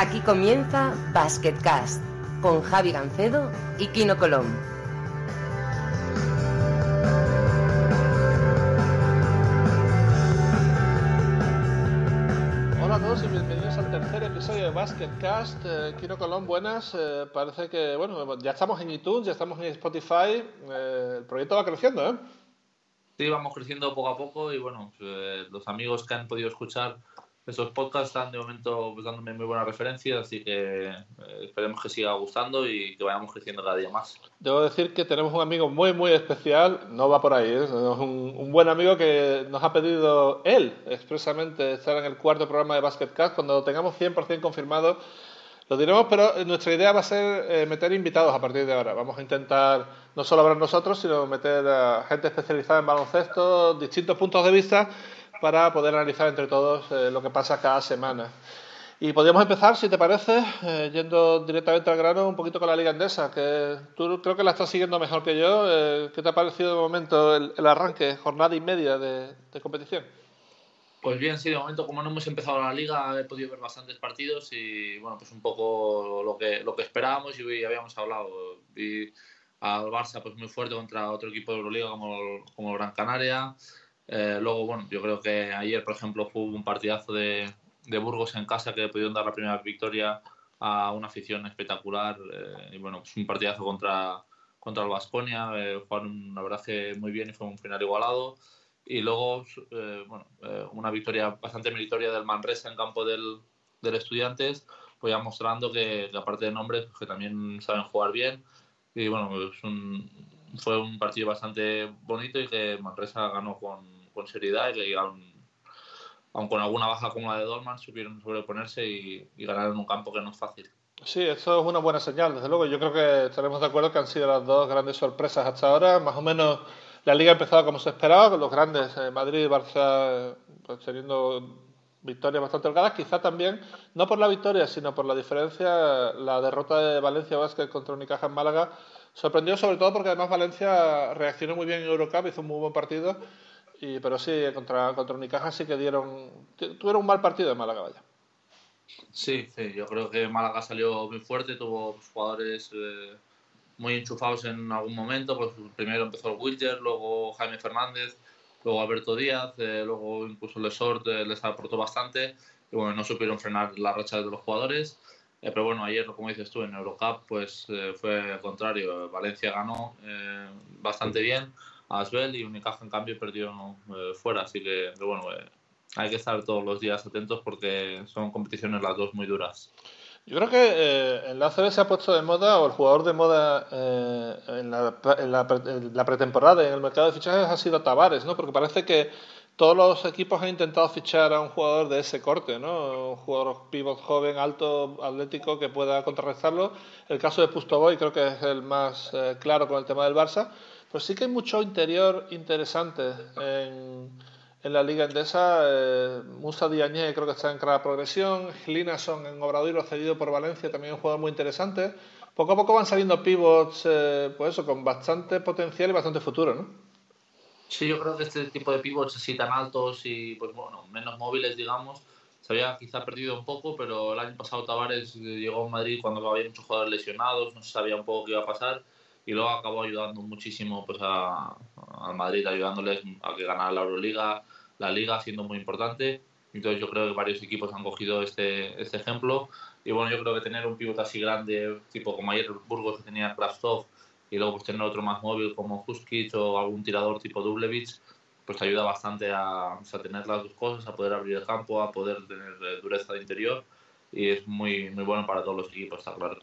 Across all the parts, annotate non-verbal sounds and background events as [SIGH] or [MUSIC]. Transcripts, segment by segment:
Aquí comienza Basketcast con Javi Gancedo y Kino Colón. Hola a todos y bienvenidos al tercer episodio de Basketcast. Eh, Kino Colón, buenas. Eh, parece que, bueno, ya estamos en iTunes, ya estamos en Spotify. Eh, el proyecto va creciendo, ¿eh? Sí, vamos creciendo poco a poco y bueno, los amigos que han podido escuchar esos podcasts están de momento pues, dándome muy buenas referencias, así que eh, esperemos que siga gustando y que vayamos creciendo cada día más. Debo decir que tenemos un amigo muy, muy especial, no va por ahí, ¿eh? es un, buen amigo que nos ha pedido él expresamente estar en el cuarto programa de Basketcast. Cuando lo tengamos 100% confirmado, lo diremos, pero nuestra idea va a ser eh, meter invitados a partir de ahora. Vamos a intentar no solo hablar nosotros, sino meter a gente especializada en baloncesto, distintos puntos de vista para poder analizar entre todos eh, lo que pasa cada semana. Y podríamos empezar, si te parece, eh, yendo directamente al grano, un poquito con la Liga Endesa, que tú creo que la estás siguiendo mejor que yo. Eh, ¿Qué te ha parecido de momento el, arranque, jornada y media de, competición? Pues bien, sí, de momento como no hemos empezado la liga he podido ver bastantes partidos y bueno, pues un poco lo que, lo que esperábamos y habíamos hablado. Vi al Barça pues muy fuerte contra otro equipo de Euroliga como, como Gran Canaria. Eh, luego, bueno, yo creo que ayer, por ejemplo, fue un partidazo de, de Burgos en casa que pudieron dar la primera victoria a una afición espectacular. Eh, y bueno, pues un partidazo contra, contra el Vasconia. Eh, jugaron, la verdad, que muy bien y fue un final igualado. Y luego, eh, bueno, una victoria bastante meritoria del Manresa en campo del, del Estudiantes, pues ya mostrando que, aparte de nombres, pues que también saben jugar bien. Y bueno, pues un, fue un partido bastante bonito y que Manresa ganó con, con seriedad y que aun, con alguna baja como la de Dolman supieron sobreponerse y, y ganar en un campo que no es fácil. Sí, eso es una buena señal, desde luego. Yo creo que estaremos de acuerdo que han sido las dos grandes sorpresas hasta ahora. Más o menos la liga ha empezado como se esperaba, con los grandes, eh, Madrid y Barça, pues, teniendo victorias bastante holgadas. Quizá también, no por la victoria, sino por la diferencia, la derrota de Valencia Vázquez contra Unicaja en Málaga sorprendió sobre todo porque además Valencia reaccionó muy bien en Eurocup, hizo un muy buen partido y, pero sí, contra, contra Unicaja sí que dieron. Tuvieron un mal partido de Málaga, vaya. Sí, sí, yo creo que Málaga salió muy fuerte, tuvo jugadores eh, muy enchufados en algún momento. Pues primero empezó el Wilger, luego Jaime Fernández, luego Alberto Díaz, eh, luego incluso Lesort eh, les aportó bastante. Y bueno, no supieron frenar la racha de los jugadores. pero bueno, ayer, como dices tú, en Eurocup, pues fue al contrario. Valencia ganó bastante bien Asbel y Unicaja en cambio perdió eh, fuera, así que, bueno, eh, hay que estar todos los días atentos porque son competiciones las dos muy duras. Yo creo que eh, en la ACB se ha puesto de moda, o el jugador de moda en, la, en, la, pretemporada en el mercado de fichajes ha sido Tavares, ¿no? Porque parece que todos los equipos han intentado fichar a un jugador de ese corte, ¿no? Un jugador pivot joven, alto, atlético que pueda contrarrestarlo. El caso de Pustoboy creo que es el más claro con el tema del Barça. Pues sí que hay mucho interior interesante en, la Liga Endesa. Eh, Musa Diagne creo que está en clara progresión. Linason en Obradoiro cedido por Valencia, también un jugador muy interesante. Poco a poco van saliendo pivots, eh, pues eso, con bastante potencial y bastante futuro, ¿no? Sí, yo creo que este tipo de pivots así tan altos y pues bueno, menos móviles, digamos, se había quizá perdido un poco, pero el año pasado Tavares llegó a Madrid cuando había muchos jugadores lesionados, no se sabía un poco qué iba a pasar y luego acabó ayudando muchísimo pues a, al Madrid, ayudándoles a que ganara la Euroliga, la Liga, siendo muy importante. Entonces yo creo que varios equipos han cogido este, este ejemplo. Y bueno, yo creo que tener un pivote así grande, tipo como ayer Burgos que tenía Krastov, y luego pues tener otro más móvil como Huskic o algún tirador tipo Dublevich, pues te ayuda bastante a, a, tener las dos cosas, a poder abrir el campo, a poder tener eh, dureza de interior. Y es muy, muy bueno para todos los equipos, está claro.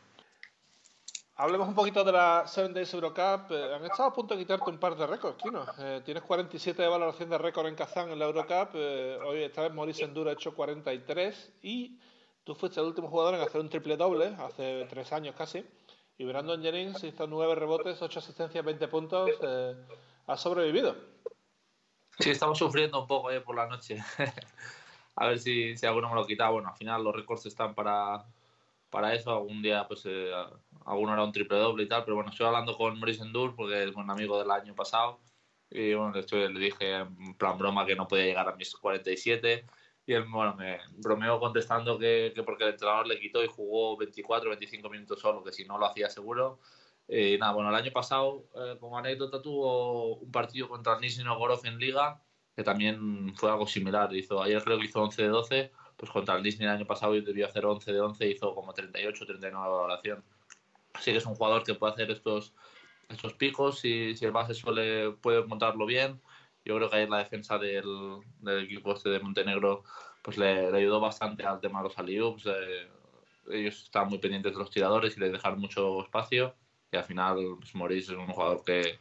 Hablemos un poquito de la Seven Days Eurocup. Eh, han estado a punto de quitarte un par de récords, Kino. Eh, tienes 47 de valoración de récord en Kazán en la Eurocup. Eh, hoy, esta vez, Maurice Enduro ha hecho 43. Y tú fuiste el último jugador en hacer un triple doble, hace tres años casi. Y Brandon Jennings hizo 9 rebotes, 8 asistencias, 20 puntos. ha sobrevivido. Sí, estamos sufriendo un poco por la noche. [LAUGHS] a ver si, si alguno me lo quita. Bueno, al final los récords están para, para eso. Algún día, pues, eh, alguno era un triple doble y tal. Pero bueno, estoy hablando con Maurice Endur porque es un amigo del año pasado. Y bueno, de hecho le dije en plan broma que no podía llegar a mis 47. y él, bueno, me bromeó contestando que, que, porque el entrenador le quitó y jugó 24, 25 minutos solo, que si no lo hacía seguro. Y nada, bueno, el año pasado, eh, como anécdota, tuvo un partido contra el Nizhny Novgorod en Liga, que también fue algo similar. Hizo, ayer creo que hizo 11 de 12, pues contra el Disney el año pasado debió hacer 11 de 11, hizo como 38, 39 de valoración. Así que es un jugador que puede hacer estos, estos picos y si el base suele, puede montarlo bien yo creo que ahí la defensa del, del equipo este de Montenegro pues le, ayudó bastante al tema de los aliups. Eh, ellos estaban muy pendientes de los tiradores y le dejaron mucho espacio. Y al final, pues, es un jugador que,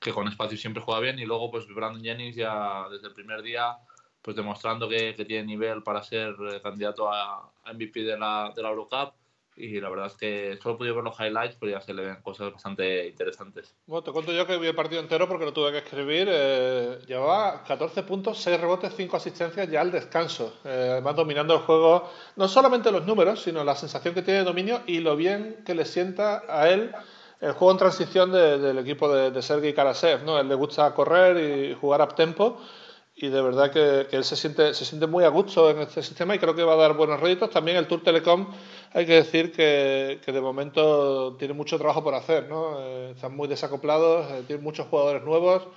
que con espacio siempre juega bien. Y luego, pues Brandon Jennings ya desde el primer día, pues demostrando que, que tiene nivel para ser eh, candidato a, MVP de la, de la Eurocup y la verdad es que solo he podido ver los highlights, pero ya se le ven cosas bastante interesantes. Bueno, te cuento yo que vi el partido entero porque lo tuve que escribir. Eh, llevaba 14 puntos, 6 rebotes, 5 asistencias ya al descanso. Eh, además, dominando el juego, no solamente los números, sino la sensación que tiene de dominio y lo bien que le sienta a él el juego en transición del equipo de, de Sergei Karasev. ¿no? Él le gusta correr y jugar up tempo y de verdad que, él se siente, se siente muy a gusto en este sistema y creo que va a dar buenos réditos. También el Tour Telecom, hay que decir que, que de momento tiene mucho trabajo por hacer, ¿no? Eh, están muy desacoplados, eh, tienen muchos jugadores nuevos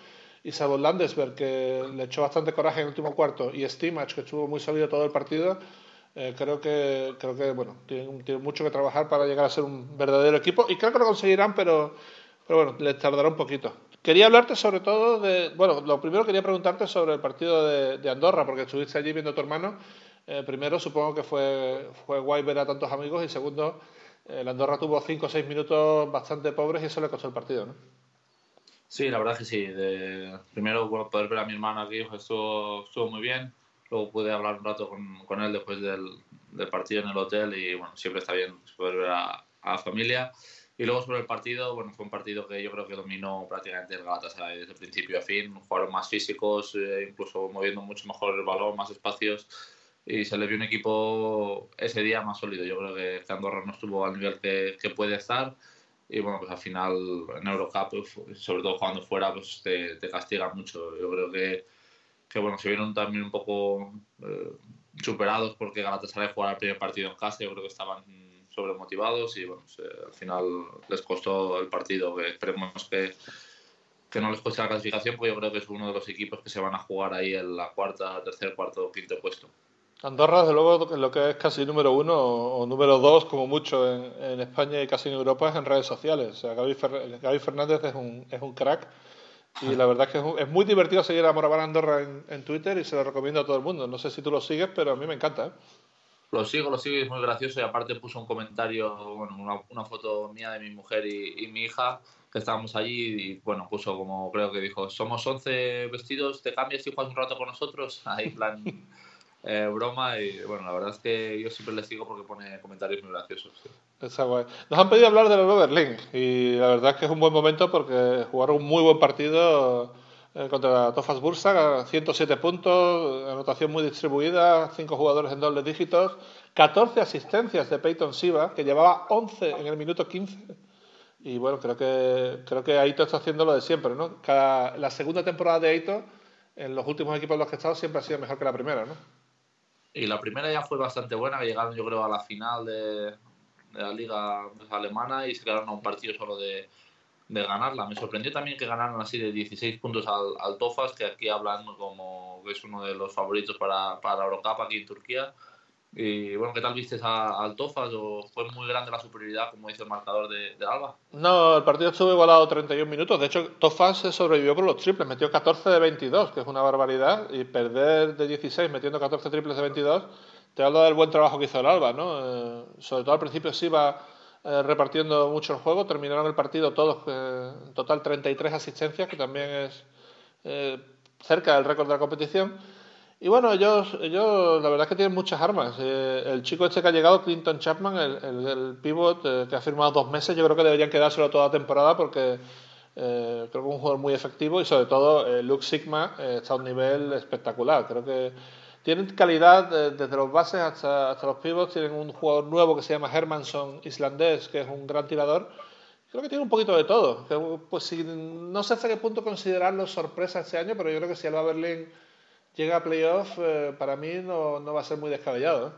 y salvo Landesberg, que le echó bastante coraje en el último cuarto, y Stimach, que estuvo muy sólido todo el partido, eh, creo que, creo que bueno, tienen mucho que trabajar para llegar a ser un verdadero equipo y creo que lo conseguirán, pero, pero bueno, les tardará un poquito. Quería hablarte sobre todo de. Bueno, lo primero quería preguntarte sobre el partido de, Andorra, porque estuviste allí viendo a tu hermano. Eh, primero, supongo que fue, fue guay ver a tantos amigos, y segundo, el Andorra tuvo cinco o seis minutos bastante pobres y eso le costó el partido, ¿no? Sí, la verdad que sí. De, primero, poder ver a mi hermano aquí pues, estuvo, estuvo muy bien. Luego pude hablar un rato con, con él después del, del, partido en el hotel y bueno, siempre está bien poder ver a, a la familia. Y luego sobre el partido, bueno, fue un partido que yo creo que dominó prácticamente el Galatasaray desde principio a fin. Jugaron más físicos, eh, incluso moviendo mucho mejor el balón, más espacios. Y se le vio un equipo ese día más sólido. Yo creo que Andorra no estuvo al nivel que, que puede estar. Y bueno, pues al final en Eurocup, pues, sobre todo jugando fuera, pues te, te castiga mucho. Yo creo que, que bueno, se vieron también un poco eh, superados porque Galatasaray jugaba el primer partido en casa. Yo creo que estaban sobremotivados y bueno, al final les costó el partido. Que esperemos que, que no les cueste la clasificación, porque yo creo que es uno de los equipos que se van a jugar ahí en la cuarta, tercer, cuarto, quinto puesto. Andorra, desde luego, lo que es casi número uno o número dos, como mucho, en, España y casi en Europa, es en redes sociales. O sea, Gaby, Fernández es un, es un crack. Y la verdad es que es, muy divertido seguir a Moraban Andorra en, en, Twitter y se lo recomiendo a todo el mundo. No sé si tú lo sigues, pero a mí me encanta. ¿eh? Lo sigo, lo sigo es muy gracioso. Y aparte puso un comentario, bueno, una, foto mía de mi mujer y, mi hija, que estábamos allí y, bueno, puso como, creo que dijo, somos 11 vestidos, te cambias y juegas un rato con nosotros. [LAUGHS] Ahí, plan, eh, broma. Y, bueno, la verdad es que yo siempre le sigo porque pone comentarios muy graciosos. Sí. Nos han pedido hablar de la Berlín y la verdad es que es un buen momento porque jugaron un muy buen partido eh, contra Tofas Bursa, 107 puntos, anotación muy distribuida, 5 jugadores en dobles dígitos, 14 asistencias de Peyton Siva, que llevaba 11 en el minuto 15. Y bueno, creo que, creo que Aito está haciendo lo de siempre, ¿no? Cada, la segunda temporada de Aito, en los últimos equipos en los que ha estado, siempre ha sido mejor que la primera, ¿no? Y la primera ya fue bastante buena, que llegaron yo creo a la final de, de la liga alemana y se quedaron a un partido solo de, de ganarla. Me sorprendió también que ganaron así de 16 puntos al, al Tofas, que aquí hablan como que es uno de los favoritos para, para Eurocup aquí en Turquía. Y bueno, ¿qué tal viste al Tofas? ¿O fue muy grande la superioridad, como dice el marcador de, de, Alba? No, el partido estuvo igualado 31 minutos. De hecho, Tofas se sobrevivió con los triples, metió 14 de 22, que es una barbaridad. Y perder de 16 metiendo 14 triples de 22, te habla del buen trabajo que hizo el Alba, ¿no? Eh, sobre todo al principio sí iba eh, repartiendo mucho el juego. Terminaron el partido todos, eh, en total 33 asistencias, que también es eh, cerca del récord de la competición. Y bueno, ellos, ellos la verdad es que tienen muchas armas. el chico este que ha llegado, Clinton Chapman, el, el, pivot que ha firmado dos meses, yo creo que deberían quedárselo toda la temporada porque creo que es un jugador muy efectivo y sobre todo Luke Sigma está a un nivel espectacular. Creo que tienen calidad eh, desde los bases hasta, hasta los pivots. Tienen un jugador nuevo que se llama Hermanson, islandés, que es un gran tirador. Creo que tiene un poquito de todo. Pues si, no sé hasta qué punto considerarlo sorpresa este año, pero yo creo que si Alba Berlín llega a playoff, eh, para mí no, no, va a ser muy descabellado.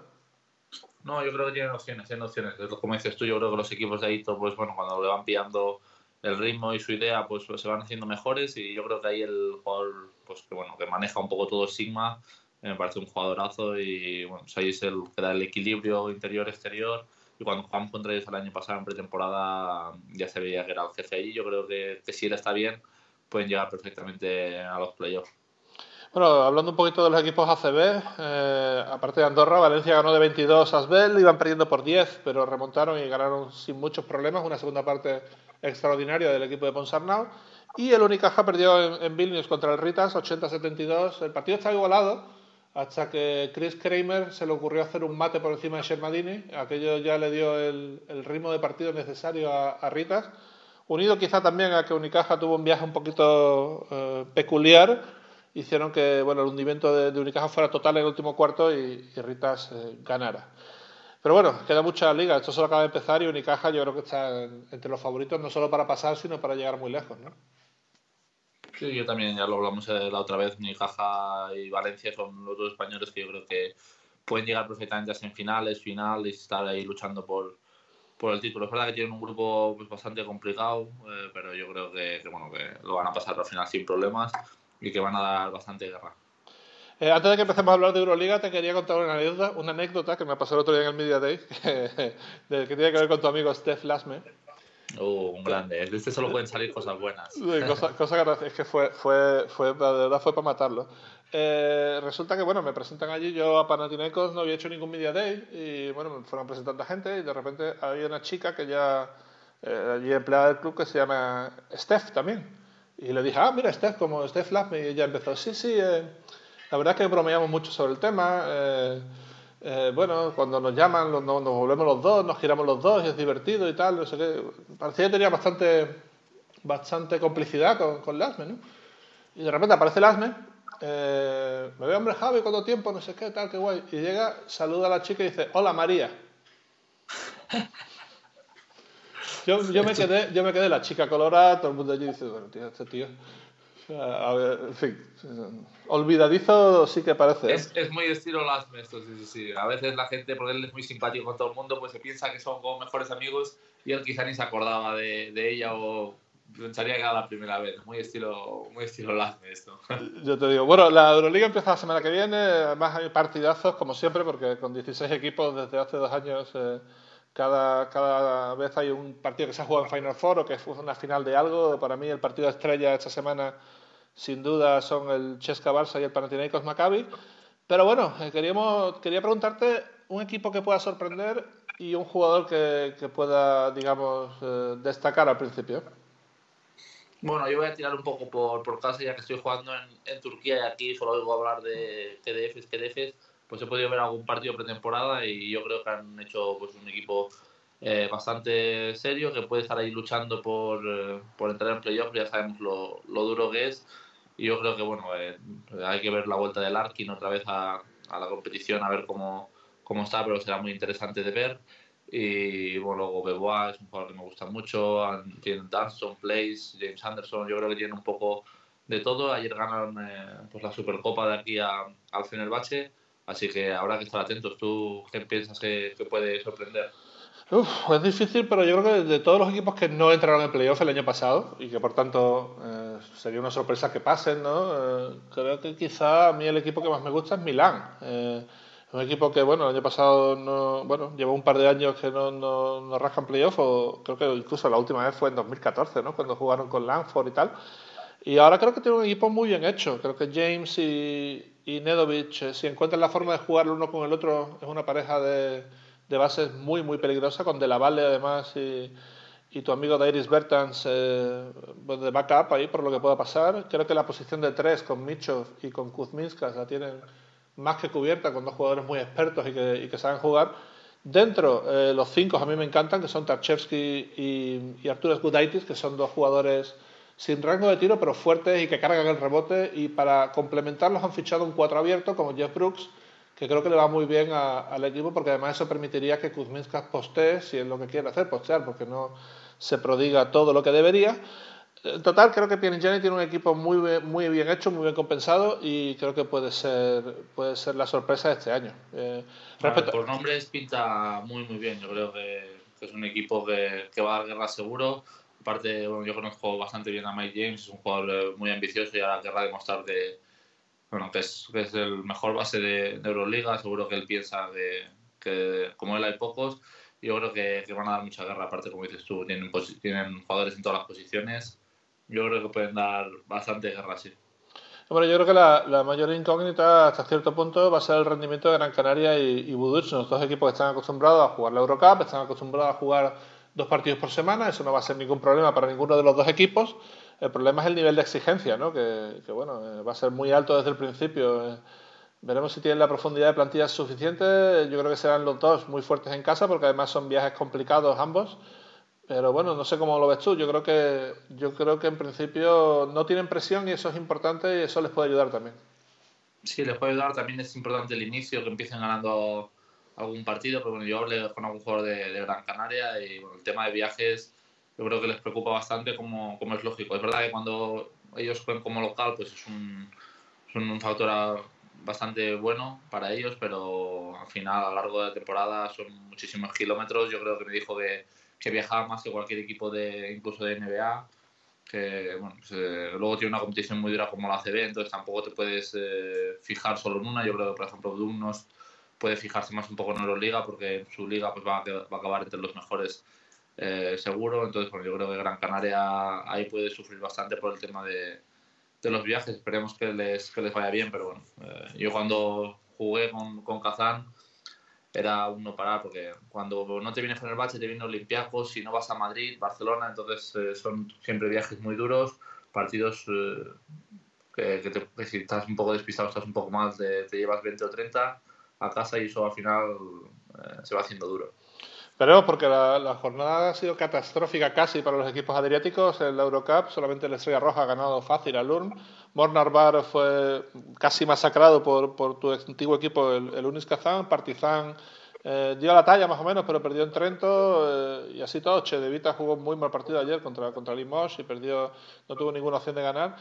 No, yo creo que tienen opciones, tienen opciones. Como dices tú, yo creo que los equipos de Aito, pues bueno, cuando le van pillando el ritmo y su idea, pues, pues, se van haciendo mejores y yo creo que ahí el jugador, pues que bueno, que maneja un poco todo Sigma, me parece un jugadorazo y bueno, ahí es el que da el equilibrio interior-exterior y cuando jugamos contra ellos el año pasado en pretemporada ya se veía que era el jefe ahí, yo creo que, que si él está bien pueden llegar perfectamente a los playoffs. Bueno, hablando un poquito de los equipos ACB, eh, aparte de Andorra, Valencia ganó de 22 a Asbel, iban perdiendo por 10, pero remontaron y ganaron sin muchos problemas, una segunda parte extraordinaria del equipo de Ponsarnau. Y el Unicaja perdió en, Vilnius contra el Ritas 80-72. El partido está igualado hasta que Chris Kramer se le ocurrió hacer un mate por encima de Shermadini. Aquello ya le dio el, ritmo de partido necesario a, Ritas. Unido quizá también a que Unicaja tuvo un viaje un poquito eh, peculiar hicieron que bueno, el hundimiento de, Unicaja fuera total en el último cuarto y, Ritas eh, ganara. Pero bueno, queda mucha liga, esto solo acaba de empezar y Unicaja yo creo que está entre los favoritos no solo para pasar, sino para llegar muy lejos, ¿no? Sí, yo también, ya lo hablamos eh, la otra vez, Unicaja y Valencia son los dos españoles que yo creo que pueden llegar perfectamente a semifinales, final y estar ahí luchando por, por el título. Es verdad que tienen un grupo pues, bastante complicado, eh, pero yo creo que, bueno, que lo van a pasar al final sin problemas y que van a dar bastante guerra. Eh, antes de que empecemos a hablar de Euroliga, te quería contar una anécdota, una anécdota que me pasó el otro día en el Media Day, [LAUGHS] que, que tiene que ver con tu amigo Steph Lasme. Uh, un grande. De este solo pueden salir cosas buenas. Cosa, cosa es que fue, fue, fue, de verdad fue para matarlo. Eh, resulta que, bueno, me presentan allí, yo a Panathinaikos no había hecho ningún Media Day y, bueno, me fueron presentando a gente y de repente había una chica que ya, eh, allí empleada del club que se llama Steph también. Y le dije, ah, mira, Steph, como Steph Lab, y ella empezó, sí, sí, eh, la verdad es que bromeamos mucho sobre el tema. Eh, eh, bueno, cuando nos llaman, nos, volvemos los dos, nos giramos los dos y es divertido y tal, no sé qué. Parecía que tenía bastante, bastante complicidad con, con Lasme, ¿no? Y de repente aparece Lasme, me ve, hombre, Javi, ¿cuánto tiempo? No sé qué, tal, qué guay. Y llega, saluda a la chica y dice, hola María. Yo, yo, me quedé, yo me quedé la chica colorada, todo el mundo allí dice, bueno, tío, este tío. A ver, en fin, olvidadizo sí que parece. ¿eh? Es, es muy estilo Lasme esto, sí, sí, sí. A veces la gente, porque él es muy simpático con todo el mundo, pues se piensa que son como mejores amigos y él quizá ni se acordaba de, de ella o pensaría que era la primera vez. Muy estilo, muy estilo Lasme esto. [LAUGHS] Yo te digo, bueno, la Euroliga empieza la semana que viene, además hay partidazos como siempre, porque con 16 equipos desde hace dos años... Eh, cada, cada vez hay un partido que se ha jugado en Final Four o que es una final de algo. Para mí el partido estrella esta semana sin duda son el Chesca Barça y el Panathinaikos Maccabi. Pero bueno, eh, queríamos, quería preguntarte un equipo que pueda sorprender y un jugador que, que pueda, digamos, eh, destacar al principio. Bueno, yo voy a tirar un poco por, por casa ya que estoy jugando en, Turquía y aquí solo oigo hablar de KDFs pues he podido ver algún partido pretemporada y yo creo que han hecho pues un equipo eh, bastante serio que puede estar ahí luchando por, eh, por entrar en playoff, ya sabemos lo, lo, duro que es. Y yo creo que bueno eh, hay que ver la vuelta del Arkin otra vez a, a, la competición a ver cómo, cómo está, pero será muy interesante de ver. Y bueno, luego Bebois es un jugador que me gusta mucho, tienen Dunston, Place, James Anderson, yo creo que tienen un poco de todo, ayer ganaron pues la Supercopa de aquí a, al Fenerbahce Así que habrá que estar atentos. ¿Tú qué piensas que, puede sorprender? Uf, es difícil, pero yo creo que de todos los equipos que no entraron en playoff el año pasado y que por tanto eh, sería una sorpresa que pasen, ¿no? Eh, creo que quizá a mí el equipo que más me gusta es Milán. Eh, un equipo que, bueno, el año pasado no, bueno, llevó un par de años que no, no, no rascan playoff, o creo que incluso la última vez fue en 2014, ¿no? Cuando jugaron con Lanford y tal. Y ahora creo que tiene un equipo muy bien hecho. Creo que James y, y Nedovic, eh, si encuentran la forma de jugar uno con el otro, es una pareja de, de bases muy, muy peligrosa, con De La Valle además y, y tu amigo Dairis Bertans eh, pues de backup ahí por lo que pueda pasar. Creo que la posición de tres con Michov y con Kuzminskas la tienen más que cubierta con dos jugadores muy expertos y que, y que saben jugar. Dentro, eh, los cinco a mí me encantan, que son Tarchevsky y, y Arturas Gudaitis, que son dos jugadores sin rango de tiro, pero fuertes y que cargan el rebote. Y para complementarlos han fichado un cuatro abierto como Jeff Brooks, que creo que le va muy bien al equipo, porque además eso permitiría que Kuzminskas postee, si es lo que quiere hacer, postear, porque no se prodiga todo lo que debería. En total, creo que Pianigiani tiene un equipo muy, muy bien hecho, muy bien compensado y creo que puede ser, puede ser la sorpresa de este año. Eh, por nombres pinta muy, muy bien. Yo creo que, es un equipo que, que, va a dar guerra seguro. Aparte, bueno, yo conozco bastante bien a Mike James, es un jugador eh, muy ambicioso y ahora querrá demostrar que, bueno, que, es, que es el mejor base de, Euroliga. Seguro que él piensa que, que como él hay pocos yo creo que, que, van a dar mucha guerra, aparte, como dices tú, tienen, tienen jugadores en todas las posiciones yo creo que pueden dar bastante guerra, sí. Bueno, yo creo que la, mayor incógnita hasta cierto punto va a ser el rendimiento de Gran Canaria y, y Los dos equipos que están acostumbrados a jugar la Eurocup, están acostumbrados a jugar dos partidos por semana, eso no va a ser ningún problema para ninguno de los dos equipos. El problema es el nivel de exigencia, ¿no? que, bueno, eh, va a ser muy alto desde el principio. Eh. veremos si tienen la profundidad de plantillas suficiente. Yo creo que serán los dos muy fuertes en casa porque además son viajes complicados ambos. Pero bueno, no sé cómo lo ves tú. Yo creo que yo creo que en principio no tienen presión y eso es importante y eso les puede ayudar también. Sí, les puede ayudar. También es importante el inicio, que empiecen ganando algún partido. Pero bueno, yo hablé con algún jugador de, Gran Canaria y bueno, el tema de viajes yo creo que les preocupa bastante como, como es lógico. Es verdad que cuando ellos juegan como local, pues es un, es un factor bastante bueno para ellos, pero al final a lo largo de la temporada son muchísimos kilómetros. Yo creo que me dijo que que viajaba más que cualquier equipo de incluso de NBA que bueno, pues, eh, luego tiene una competición muy dura como la CB, entonces tampoco te puedes eh, fijar solo en una. Yo creo que, por ejemplo, Dumnos puede fijarse más un poco en Euroliga porque su liga pues, va, a, acabar entre los mejores eh, seguro. Entonces, bueno, yo creo que Gran Canaria ahí puede sufrir bastante por el tema de, de los viajes. Esperemos que les, que les vaya bien, pero bueno, yo cuando jugué con, con Kazán era un no parar, porque cuando no te viene Fenerbahce, te viene Olympiacos, si no vas a Madrid, Barcelona, entonces eh, son siempre viajes muy duros, partidos eh, que, si estás un poco despistado, estás un poco más, te llevas 20 o 30 a casa y eso al final eh, se va haciendo duro. Pero porque la, jornada ha sido catastrófica casi para los equipos adriáticos. En la Eurocup solamente el Estrella Roja ha ganado fácil al Ulm. Mornar Bar fue casi masacrado por, por tu antiguo equipo, el, el Unis Kazán. Partizan eh, dio la talla más o menos, pero perdió en Trento eh, y así todo. Che de Vita jugó muy mal partido ayer contra, contra Limos y perdió, no tuvo ninguna opción de ganar.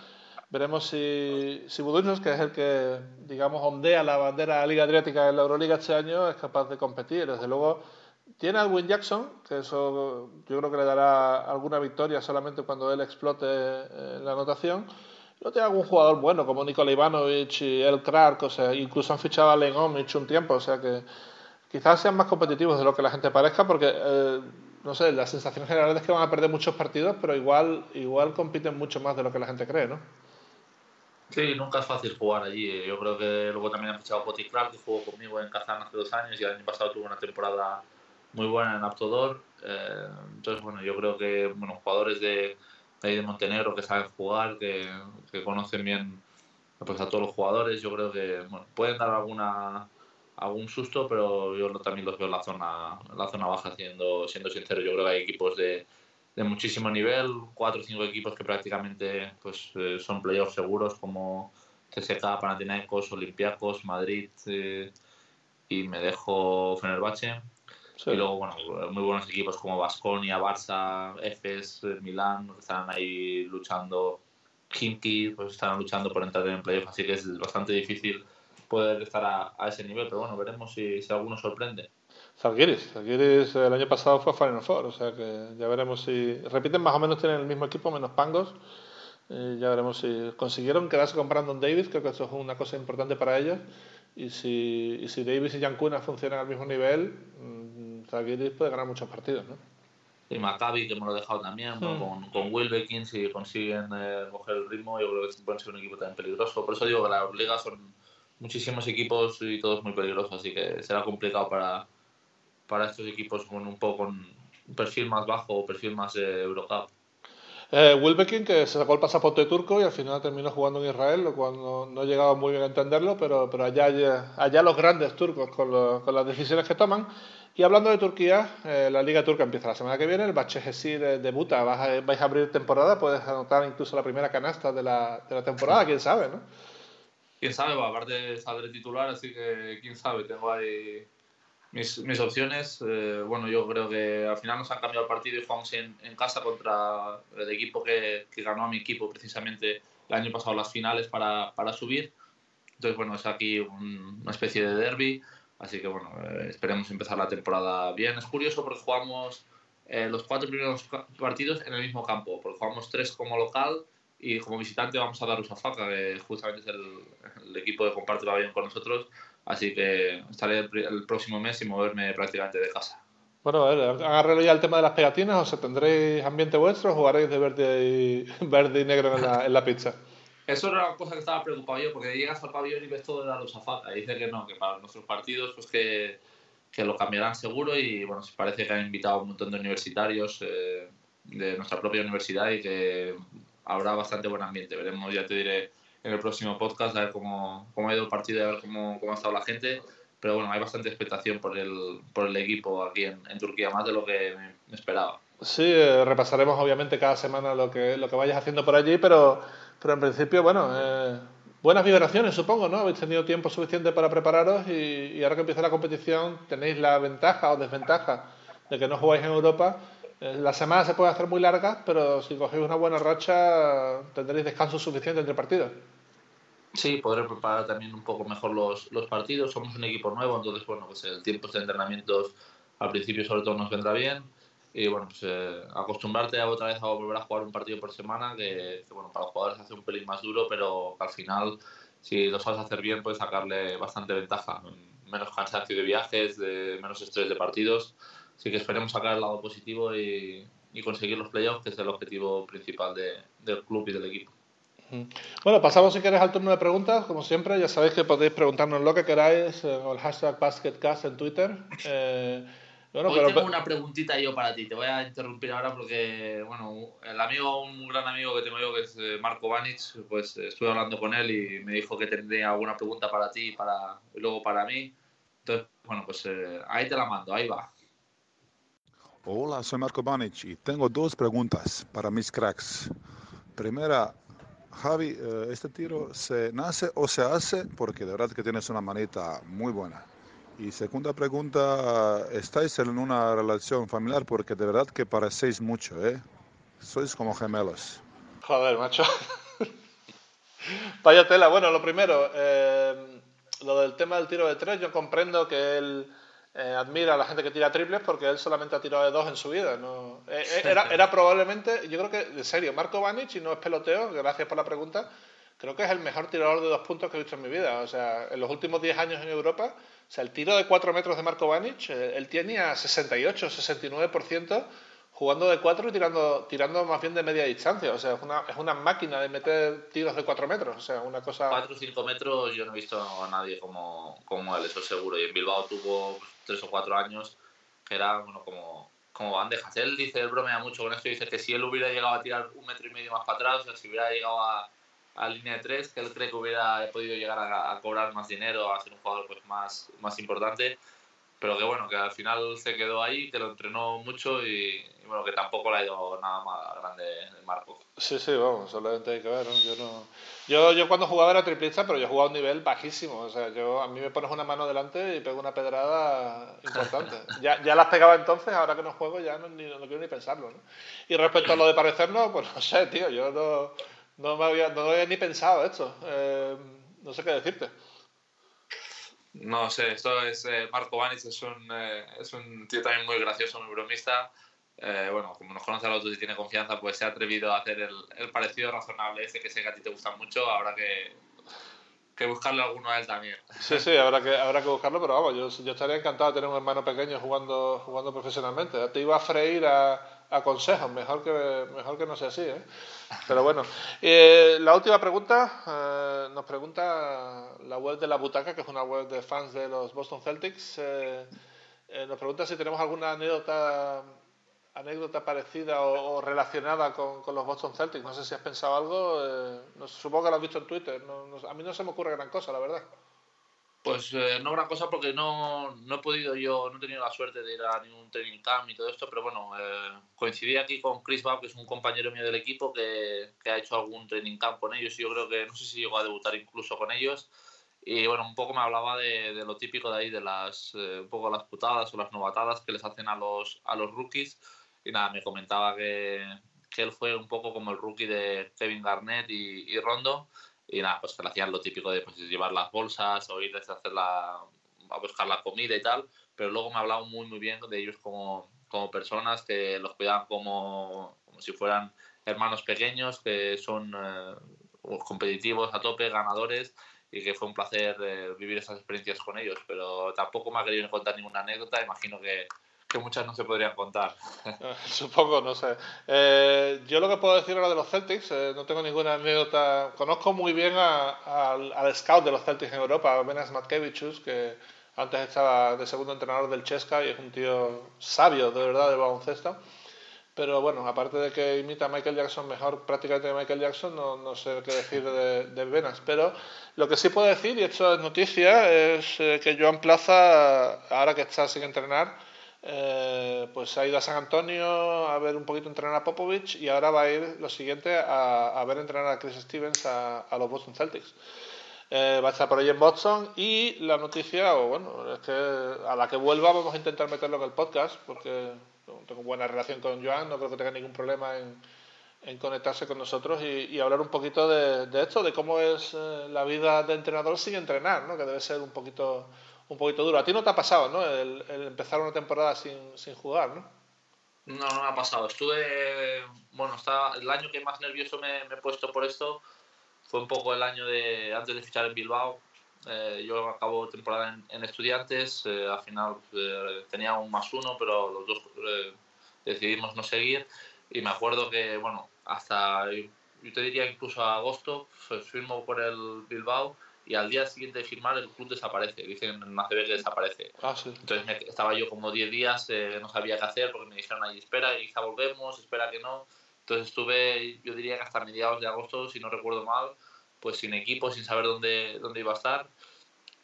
Veremos si, si que es el que, digamos, ondea la bandera de la Liga Adriática en la Euroliga este año, es capaz de competir. Desde luego, tiene a Win Jackson, que eso yo creo que le dará alguna victoria solamente cuando él explote eh, la anotación. No tiene algún jugador bueno como Nikola Ivanovic y El Clark, o sea, incluso han fichado a Len un tiempo, o sea que quizás sean más competitivos de lo que la gente parezca, porque eh, no sé, la sensación general es que van a perder muchos partidos, pero igual, igual compiten mucho más de lo que la gente cree, ¿no? Sí, nunca es fácil jugar allí. Yo creo que luego también han fichado a Clark, que jugó conmigo en Kazán hace dos años y el año pasado tuvo una temporada muy buena en Aptodor. Eh, entonces, bueno, yo creo que bueno, jugadores de, de, Montenegro que saben jugar, que, conocen bien pues, a todos los jugadores, yo creo que bueno, pueden dar alguna algún susto, pero yo también los veo en la zona, la zona baja, siendo, siendo sincero. Yo creo que hay equipos de, de muchísimo nivel, cuatro o cinco equipos que prácticamente pues, eh, son playoffs seguros, como CSK, Panathinaikos, Olympiacos, Madrid eh, y me dejo Fenerbahce. Y luego, bueno, muy buenos equipos como Basconia, Barça, Efes, Milán, que están ahí luchando. Kimki, pues están luchando por entrar en playoff, así que es bastante difícil poder estar a, ese nivel, pero bueno, veremos si, si alguno sorprende. Zalgiris, Zalgiris el año pasado fue a Final Four, o sea que ya veremos si repiten más o menos tienen el mismo equipo menos Pangos. Y ya veremos si consiguieron quedarse con Brandon Davis, creo que eso es una cosa importante para ellos. Y si, y si Davis y Yankuna funcionan al mismo nivel, mm, Zalgiris puede ganar muchos partidos, ¿no? Y Maccabi, que me lo he dejado también, hmm. con, con Wilbekin, si consiguen eh, coger el ritmo, yo creo que pueden ser un equipo también peligroso. Por eso digo que las ligas son muchísimos equipos y todos muy peligrosos, así que será complicado para, para estos equipos con un poco con un perfil más bajo o perfil más de Eurocup. Eh, Wilbekin, que se sacó el pasaporte turco y al final terminó jugando en Israel, lo cual no, no he llegado muy bien a entenderlo, pero, pero allá, allá los grandes turcos con, con las decisiones que toman. Y hablando de Turquía, eh, la Liga Turca empieza la semana que viene, el Bachehesi debuta, vais a, vais a abrir temporada, puedes anotar incluso la primera canasta de la, de la temporada, quién sabe, ¿no? quién sabe, aparte saldré titular, así que quién sabe, tengo ahí mis, mis opciones, eh, bueno, yo creo que al final nos han cambiado el partido y jugamos en, en casa contra el equipo que, que, ganó a mi equipo precisamente el año pasado las finales para, para subir. Entonces, bueno, es aquí un, una especie de derby, así que bueno, eh, esperemos empezar la temporada bien. Es curioso porque jugamos eh, los cuatro primeros partidos en el mismo campo, porque jugamos tres como local y como visitante vamos a dar Usafaka, que justamente es el, el equipo que comparte el avión con nosotros Así que estaré el, próximo mes sin moverme prácticamente de casa. Bueno, a ver, agarré ya el tema de las pegatinas, o sea, ¿tendréis ambiente vuestro o jugaréis de verde y, [LAUGHS] verde y negro en la, en la pizza? Eso era una cosa que estaba preocupado yo, porque llegas al pabellón y ves todo de la Rusafaka y dice que no, que para nuestros partidos pues que, que lo cambiarán seguro y bueno, parece que han invitado a un montón de universitarios eh, de nuestra propia universidad y que habrá bastante buen ambiente. Veremos, ya te diré en el próximo podcast, a ver cómo, cómo ha ido el partido y a ver cómo, cómo ha estado la gente. Pero bueno, hay bastante expectación por el, por el equipo aquí en, en Turquía, más de lo que me esperaba. Sí, eh, repasaremos obviamente cada semana lo que, lo que vayas haciendo por allí, pero, pero en principio, bueno, eh, buenas vibraciones supongo, ¿no? Habéis tenido tiempo suficiente para prepararos y, y, ahora que empieza la competición tenéis la ventaja o desventaja de que no jugáis en Europa. Eh, la semana se puede hacer muy larga, pero si cogéis una buena racha tendréis descanso suficiente entre partidos. Sí, podré preparar también un poco mejor los, los partidos. Somos un equipo nuevo, entonces, bueno, pues el tiempo de entrenamientos al principio sobre todo nos vendrá bien. Y bueno, pues eh, acostumbrarte a otra vez a volver a jugar un partido por semana, que, que, bueno, para los jugadores hace un pelín más duro, pero al final, si lo sabes hacer bien, puedes sacarle bastante ventaja. Menos cansancio de viajes, de menos estrés de partidos. Así que esperemos sacar el lado positivo y, y conseguir los playoffs, que es el objetivo principal de, del club y del equipo. Bueno, pasamos si quieres al turno de preguntas. Como siempre, ya sabéis que podéis preguntarnos lo que queráis en el hashtag BasketCast en Twitter. Eh, bueno, Hoy pero... tengo una preguntita yo para ti. Te voy a interrumpir ahora porque, bueno, el amigo, un gran amigo que tengo yo, que es eh, Marco Vanic, pues estuve hablando con él y me dijo que tendría alguna pregunta para ti para, y luego para mí. Entonces, bueno, pues eh, ahí te la mando, ahí va. Hola, soy Marco Banic y tengo dos preguntas para mis cracks. Primera, Javi, eh, ¿este tiro se nace o se hace? Porque de verdad que tienes una manita muy buena. Y segunda pregunta, ¿estáis en una relación familiar? Porque de verdad que parecéis mucho, ¿eh? Sois como gemelos. Joder, macho. Vaya tela. Bueno, lo primero, eh, lo del tema del tiro de tres, yo comprendo que él eh, admira a la gente que tira triples porque él solamente ha tirado de dos en su vida. ¿no? Eh, eh, era, era, probablemente, yo creo que, en serio, Marco Vanic, y no es peloteo, gracias por la pregunta, creo que es el mejor tirador de dos puntos que he visto en mi vida. O sea, en los últimos 10 años en Europa, o sea, el tiro de 4 metros de Marco Vanic, él tiene a 68, 69% jugando de 4 y tirando, tirando más bien de media distancia. O sea, es una, es una máquina de meter tiros de 4 metros. O sea, una cosa... 4 o 5 metros yo no he visto a nadie como, como él, eso seguro. Y en Bilbao tuvo tres o cuatro años, que era bueno, como, como bandejas. Él dice, él bromea mucho con esto y dice que si él hubiera llegado a tirar un metro y medio más para atrás, o sea, si hubiera llegado a, a línea de tres, que él cree que hubiera podido llegar a, a, cobrar más dinero, a ser un jugador pues, más, más importante. Pero que bueno, que al final se quedó ahí, que lo entrenó mucho y, y bueno, que tampoco le ha ido nada más grande el Marco. Sí, sí, vamos, solamente hay que ver, ¿no? Yo, no... yo, yo cuando jugaba era triplista, pero yo jugaba a un nivel bajísimo, o sea, yo, a mí me pones una mano delante y pego una pedrada importante. [LAUGHS] ya, ya las pegaba entonces, ahora que no juego ya no, ni, no quiero ni pensarlo, ¿no? Y respecto a lo de parecernos, pues no sé, tío, yo no, no, me había, no había ni pensado esto, eh, no sé qué decirte. No sé, esto es eh, Marco Vanis, es un, eh, es un tío también muy gracioso, muy bromista eh, bueno, como nos conoce a los dos y tiene confianza, pues se ha atrevido a hacer el, el, parecido razonable ese que sé que a ti te gusta mucho, habrá que, que buscarle alguno a él también. Sí, sí, habrá que, habrá que buscarlo, pero vamos, yo, yo estaría encantado de tener un hermano pequeño jugando, jugando profesionalmente. Te iba a freír a, a consejos, mejor que, mejor que no sea así. ¿eh? Pero bueno, eh, la última pregunta eh, nos pregunta la web de La Butaca, que es una web de fans de los Boston Celtics. Eh, eh, nos pregunta si tenemos alguna anécdota anécdota parecida o, relacionada con, con, los Boston Celtics. No sé si has pensado algo. No, supongo que lo has visto en Twitter. No, no, a mí no se me ocurre gran cosa, la verdad. Pues eh, no gran cosa porque no, no he podido yo, no he tenido la suerte de ir a ningún training camp y todo esto, pero bueno, eh, coincidí aquí con Chris Bob, que es un compañero mío del equipo que, que, ha hecho algún training camp con ellos y yo creo que, no sé si llegó a debutar incluso con ellos Y bueno, un poco me hablaba de, de lo típico de ahí, de las, eh, un poco las putadas o las novatadas que les hacen a los, a los rookies. Y nada, me comentaba que, que él fue un poco como el rookie de Kevin Garnett y Rondo. Y nada, pues que hacían lo típico de pues, llevar las bolsas o irles a, hacer la, a buscar la comida y tal. Pero luego me hablaba muy, muy bien de ellos como, como personas que los cuidaban como, como si fueran hermanos pequeños, que son eh, competitivos a tope, ganadores y que fue un placer eh, vivir esas experiencias con ellos, pero tampoco me ha querido contar ninguna anécdota, imagino que, que muchas no se podrían contar. [LAUGHS] Supongo, no sé. Eh, yo lo que puedo decir ahora de los Celtics, eh, no tengo ninguna anécdota, conozco muy bien al scout de los Celtics en Europa, Benas Matkevichus, que antes estaba de segundo entrenador del Chesca y es un tío sabio, de verdad, del baloncesto. Pero bueno, aparte de que imita a Michael Jackson mejor prácticamente que Michael Jackson, no, no sé qué decir de, de, Venas. Pero lo que sí puedo decir, y esto es noticia, es eh, que Joan Plaza, ahora que está sin entrenar, eh, pues ha ido a San Antonio a ver un poquito entrenar a Popovich y ahora va a ir lo siguiente a, a ver entrenar a Chris Stevens a, a los Boston Celtics. Eh, va a estar por ahí en Boston y la noticia, o bueno, es que a la que vuelva vamos a intentar meterlo en el podcast porque tengo buena relación con Joan, no creo que tenga ningún problema en, en conectarse con nosotros y, y hablar un poquito de, de, esto, de cómo es eh, la vida de entrenador sin entrenar, ¿no? que debe ser un poquito, un poquito duro. A ti no te ha pasado, ¿no? El, el empezar una temporada sin, sin jugar, ¿no? No, no me ha pasado. Estuve, bueno, está, el año que más nervioso me, me he puesto por esto fue un poco el año de antes de fichar en Bilbao. Eh, yo acabo temporada en, en Estudiantes, eh, al final eh, tenía un más uno, pero los dos eh, decidimos no seguir. Y me acuerdo que, bueno, hasta, yo te diría incluso a agosto, pues, firmo por el Bilbao y al día siguiente de firmar el club desaparece. Dicen en ACB que desaparece. Ah, sí. Entonces me, estaba yo como 10 días, eh, no sabía qué hacer porque me dijeron ahí, espera, y quizá volvemos, espera que no. Entonces estuve, yo diría que hasta mediados de agosto, si no recuerdo mal, pues sin equipo, sin saber dónde, dónde iba a estar.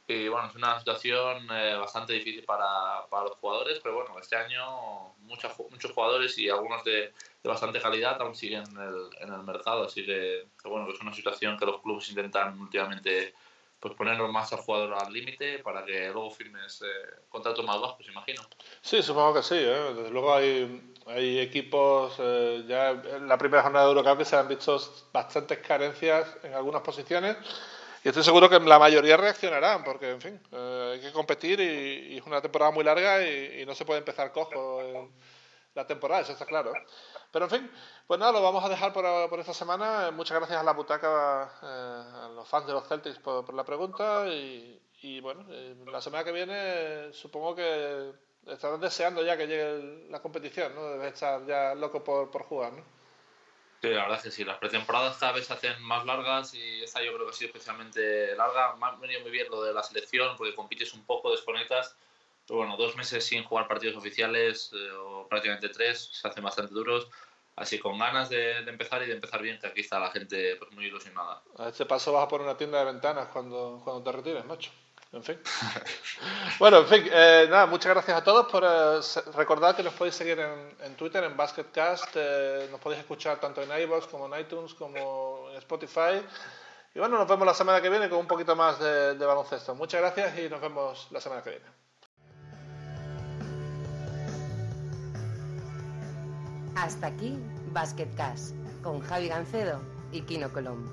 Y bueno, es una situación eh, bastante difícil para, para, los jugadores, pero bueno, este año muchos, muchos jugadores y algunos de, de bastante calidad aún siguen en el, en el mercado, así que, que, bueno, es una situación que los clubes intentan últimamente pues ponerlo más al jugador al límite para que luego firmes eh, contratos más bajos, imagino. Sí, supongo que sí. ¿eh? Desde luego hay, hay equipos, eh, ya en la primera jornada de Eurocup se han visto bastantes carencias en algunas posiciones y estoy seguro que la mayoría reaccionarán porque, en fin, eh, hay que competir y, y, es una temporada muy larga y, y no se puede empezar cojo en la temporada, eso está claro. Pero en fin, pues nada, lo vamos a dejar por, por esta semana. Muchas gracias a la butaca, eh, a los fans de los Celtics por, por la pregunta. Y, y bueno, eh, la semana que viene supongo que estarán deseando ya que llegue la competición, ¿no? Debe estar ya loco por, por jugar, ¿no? Sí, la verdad es que sí. Las pretemporadas cada vez se hacen más largas y esta yo creo que ha sido especialmente larga. Me ha venido muy bien lo de la selección porque compites un poco, desconectas. Pero bueno, dos meses sin jugar partidos oficiales eh, o prácticamente tres se hacen bastante duros. Así con ganas de, de, empezar y de empezar bien, que aquí está la gente pues, muy ilusionada. A este paso vas a poner una tienda de ventanas cuando, cuando te retires, macho. En fin. [LAUGHS] bueno, en fin, eh, nada, muchas gracias a todos por eh, recordar que nos podéis seguir en, en Twitter, en Basketcast, eh, nos podéis escuchar tanto en iVoox como en iTunes, como en Spotify. Y bueno, nos vemos la semana que viene con un poquito más de, de baloncesto. Muchas gracias y nos vemos la semana que viene. Hasta aquí Basket Cash con Javi Gancedo y Kino Colombo.